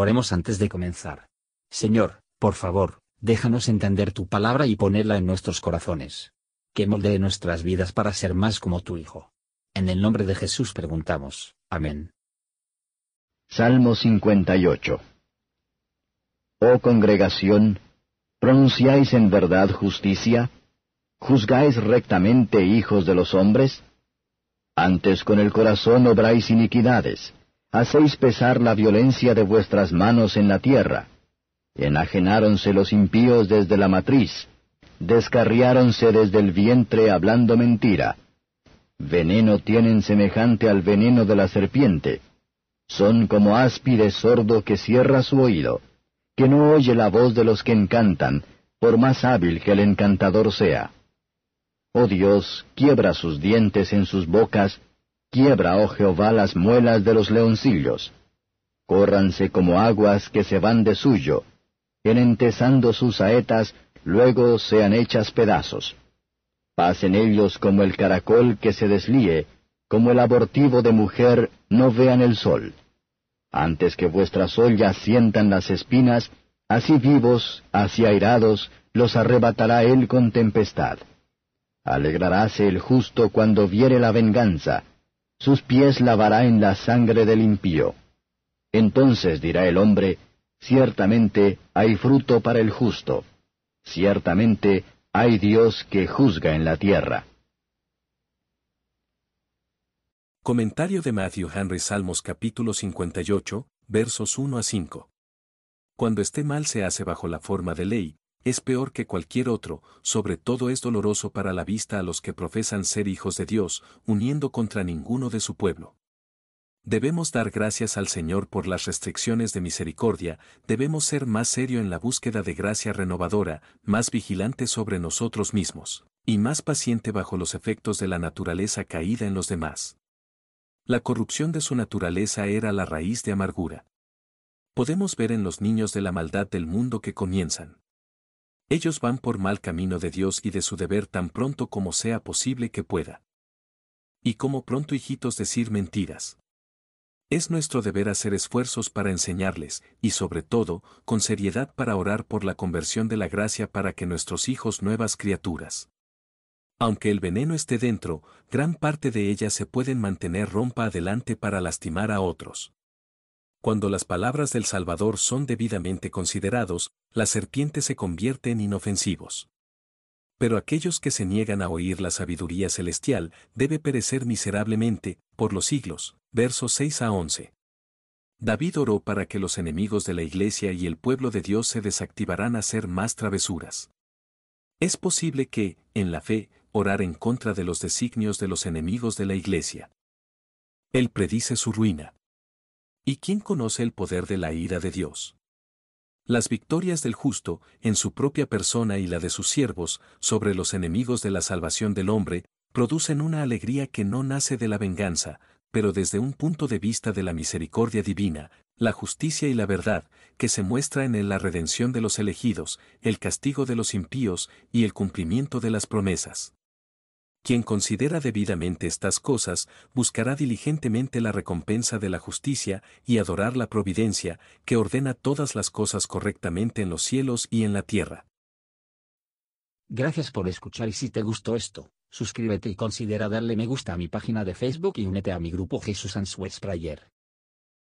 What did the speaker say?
Oremos antes de comenzar. Señor, por favor, déjanos entender tu palabra y ponerla en nuestros corazones. Que moldee nuestras vidas para ser más como tu Hijo. En el nombre de Jesús preguntamos. Amén. Salmo 58 Oh congregación, ¿pronunciáis en verdad justicia? ¿Juzgáis rectamente hijos de los hombres? Antes con el corazón obráis iniquidades, hacéis pesar la violencia de vuestras manos en la tierra. Enajenáronse los impíos desde la matriz, descarriáronse desde el vientre hablando mentira. Veneno tienen semejante al veneno de la serpiente. Son como áspide sordo que cierra su oído, que no oye la voz de los que encantan, por más hábil que el encantador sea. Oh Dios, quiebra sus dientes en sus bocas, quiebra, oh Jehová, las muelas de los leoncillos. Córranse como aguas que se van de suyo, enentezando sus saetas, luego sean hechas pedazos. Pasen ellos como el caracol que se deslíe, como el abortivo de mujer, no vean el sol. Antes que vuestras ollas sientan las espinas, así vivos, así airados, los arrebatará él con tempestad. Alegraráse el justo cuando viere la venganza, sus pies lavará en la sangre del impío. Entonces dirá el hombre, ciertamente hay fruto para el justo, ciertamente hay Dios que juzga en la tierra. Comentario de Matthew Henry Salmos capítulo 58, versos 1 a 5. Cuando esté mal se hace bajo la forma de ley, es peor que cualquier otro, sobre todo es doloroso para la vista a los que profesan ser hijos de Dios, uniendo contra ninguno de su pueblo. Debemos dar gracias al Señor por las restricciones de misericordia, debemos ser más serio en la búsqueda de gracia renovadora, más vigilante sobre nosotros mismos, y más paciente bajo los efectos de la naturaleza caída en los demás. La corrupción de su naturaleza era la raíz de amargura. Podemos ver en los niños de la maldad del mundo que comienzan. Ellos van por mal camino de Dios y de su deber tan pronto como sea posible que pueda. Y como pronto hijitos decir mentiras. Es nuestro deber hacer esfuerzos para enseñarles, y sobre todo, con seriedad para orar por la conversión de la gracia para que nuestros hijos nuevas criaturas. Aunque el veneno esté dentro, gran parte de ella se pueden mantener rompa adelante para lastimar a otros. Cuando las palabras del Salvador son debidamente considerados, la serpiente se convierte en inofensivos. Pero aquellos que se niegan a oír la sabiduría celestial debe perecer miserablemente, por los siglos. Versos 6 a 11. David oró para que los enemigos de la iglesia y el pueblo de Dios se desactivaran a hacer más travesuras. Es posible que, en la fe, orar en contra de los designios de los enemigos de la iglesia. Él predice su ruina. ¿Y quién conoce el poder de la ira de Dios? Las victorias del justo, en su propia persona y la de sus siervos, sobre los enemigos de la salvación del hombre, producen una alegría que no nace de la venganza, pero desde un punto de vista de la misericordia divina, la justicia y la verdad, que se muestra en la redención de los elegidos, el castigo de los impíos y el cumplimiento de las promesas. Quien considera debidamente estas cosas, buscará diligentemente la recompensa de la justicia y adorar la providencia, que ordena todas las cosas correctamente en los cielos y en la tierra. Gracias por escuchar y si te gustó esto, suscríbete y considera darle me gusta a mi página de Facebook y únete a mi grupo Jesús Answers Prayer.